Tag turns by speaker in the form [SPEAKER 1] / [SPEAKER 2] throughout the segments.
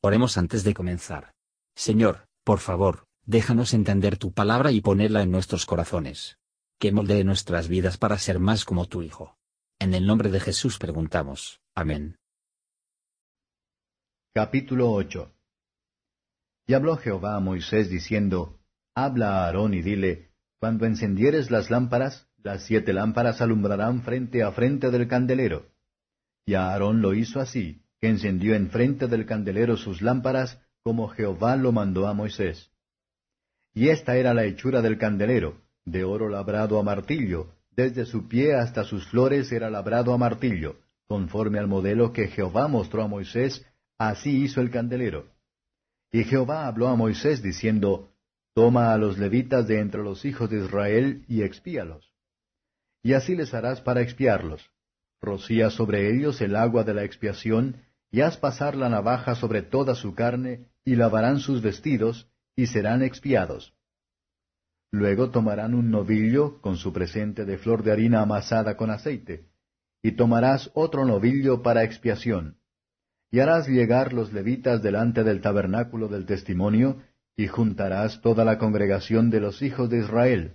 [SPEAKER 1] Oremos antes de comenzar. Señor, por favor, déjanos entender tu palabra y ponerla en nuestros corazones. Que moldee nuestras vidas para ser más como tu Hijo. En el nombre de Jesús preguntamos. Amén.
[SPEAKER 2] Capítulo 8 Y habló Jehová a Moisés diciendo, Habla a Aarón y dile, Cuando encendieres las lámparas, las siete lámparas alumbrarán frente a frente del candelero. Y Aarón lo hizo así, que encendió enfrente del candelero sus lámparas, como Jehová lo mandó a Moisés. Y esta era la hechura del candelero, de oro labrado a martillo, desde su pie hasta sus flores era labrado a martillo, conforme al modelo que Jehová mostró a Moisés, así hizo el candelero. Y Jehová habló a Moisés diciendo, Toma a los levitas de entre los hijos de Israel y expíalos. Y así les harás para expiarlos. Rocía sobre ellos el agua de la expiación, y haz pasar la navaja sobre toda su carne, y lavarán sus vestidos, y serán expiados. Luego tomarán un novillo con su presente de flor de harina amasada con aceite, y tomarás otro novillo para expiación. Y harás llegar los levitas delante del tabernáculo del testimonio, y juntarás toda la congregación de los hijos de Israel.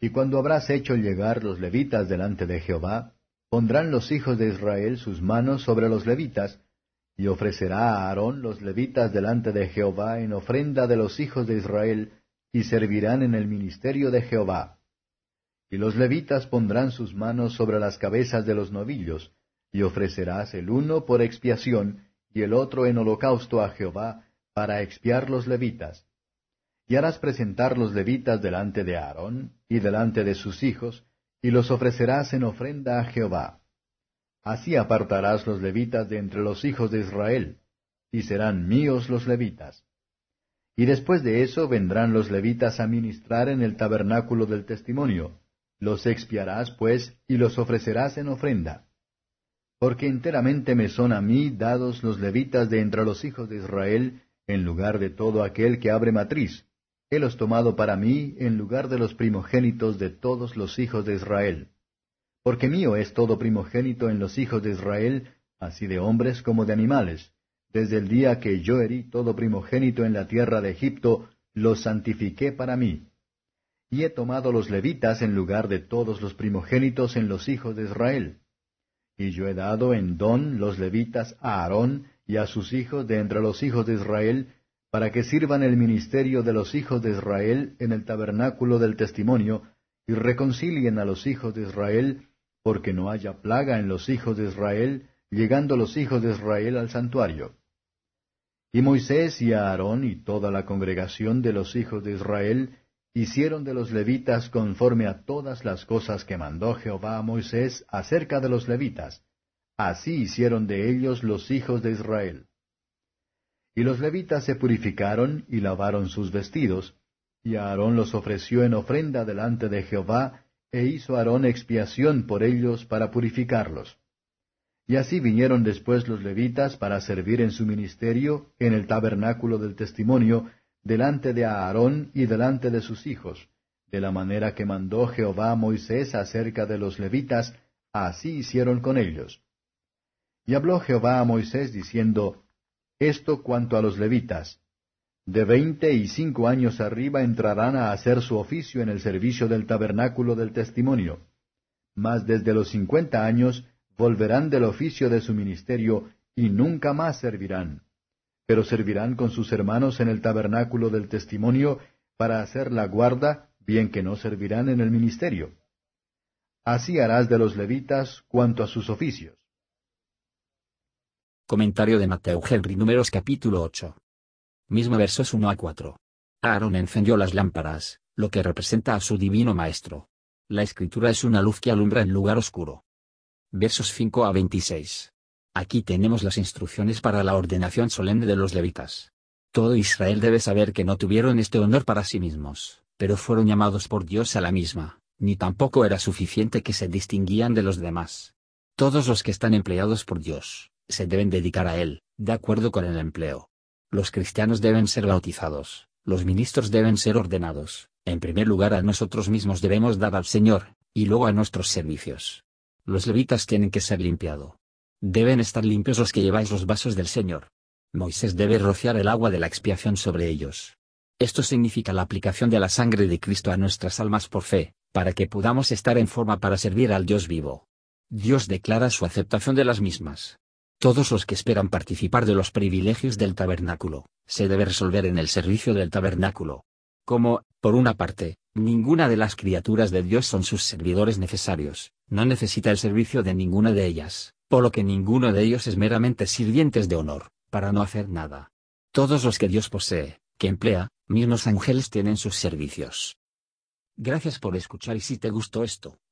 [SPEAKER 2] Y cuando habrás hecho llegar los levitas delante de Jehová, pondrán los hijos de Israel sus manos sobre los levitas, y ofrecerá a Aarón los levitas delante de Jehová en ofrenda de los hijos de Israel, y servirán en el ministerio de Jehová. Y los levitas pondrán sus manos sobre las cabezas de los novillos, y ofrecerás el uno por expiación, y el otro en holocausto a Jehová, para expiar los levitas. Y harás presentar los levitas delante de Aarón, y delante de sus hijos, y los ofrecerás en ofrenda a Jehová. Así apartarás los levitas de entre los hijos de Israel, y serán míos los levitas. Y después de eso vendrán los levitas a ministrar en el tabernáculo del testimonio. Los expiarás, pues, y los ofrecerás en ofrenda. Porque enteramente me son a mí dados los levitas de entre los hijos de Israel, en lugar de todo aquel que abre matriz, helos tomado para mí en lugar de los primogénitos de todos los hijos de Israel. Porque mío es todo primogénito en los hijos de Israel, así de hombres como de animales. Desde el día que yo herí todo primogénito en la tierra de Egipto, lo santifiqué para mí. Y he tomado los levitas en lugar de todos los primogénitos en los hijos de Israel. Y yo he dado en don los levitas a Aarón y a sus hijos de entre los hijos de Israel, para que sirvan el ministerio de los hijos de Israel en el tabernáculo del testimonio, y reconcilien a los hijos de Israel, porque no haya plaga en los hijos de Israel, llegando los hijos de Israel al santuario. Y Moisés y Aarón y toda la congregación de los hijos de Israel hicieron de los levitas conforme a todas las cosas que mandó Jehová a Moisés acerca de los levitas. Así hicieron de ellos los hijos de Israel. Y los levitas se purificaron y lavaron sus vestidos, y Aarón los ofreció en ofrenda delante de Jehová, e hizo Aarón expiación por ellos para purificarlos. Y así vinieron después los levitas para servir en su ministerio en el tabernáculo del testimonio, delante de Aarón y delante de sus hijos, de la manera que mandó Jehová a Moisés acerca de los levitas, así hicieron con ellos. Y habló Jehová a Moisés diciendo, esto cuanto a los levitas. De veinte y cinco años arriba entrarán a hacer su oficio en el servicio del tabernáculo del testimonio. Mas desde los cincuenta años volverán del oficio de su ministerio y nunca más servirán. Pero servirán con sus hermanos en el tabernáculo del testimonio para hacer la guarda, bien que no servirán en el ministerio. Así harás de los levitas cuanto a sus oficios.
[SPEAKER 1] Comentario de Mateo Henry Números capítulo 8. Mismo versos 1 a 4. Aarón encendió las lámparas, lo que representa a su divino maestro. La escritura es una luz que alumbra en lugar oscuro. Versos 5 a 26. Aquí tenemos las instrucciones para la ordenación solemne de los levitas. Todo Israel debe saber que no tuvieron este honor para sí mismos, pero fueron llamados por Dios a la misma, ni tampoco era suficiente que se distinguían de los demás. Todos los que están empleados por Dios, se deben dedicar a él, de acuerdo con el empleo. Los cristianos deben ser bautizados, los ministros deben ser ordenados, en primer lugar a nosotros mismos debemos dar al Señor, y luego a nuestros servicios. Los levitas tienen que ser limpiados. Deben estar limpios los que lleváis los vasos del Señor. Moisés debe rociar el agua de la expiación sobre ellos. Esto significa la aplicación de la sangre de Cristo a nuestras almas por fe, para que podamos estar en forma para servir al Dios vivo. Dios declara su aceptación de las mismas. Todos los que esperan participar de los privilegios del tabernáculo, se debe resolver en el servicio del tabernáculo. Como, por una parte, ninguna de las criaturas de Dios son sus servidores necesarios, no necesita el servicio de ninguna de ellas, por lo que ninguno de ellos es meramente sirvientes de honor, para no hacer nada. Todos los que Dios posee, que emplea, mismos ángeles tienen sus servicios. Gracias por escuchar y si te gustó esto,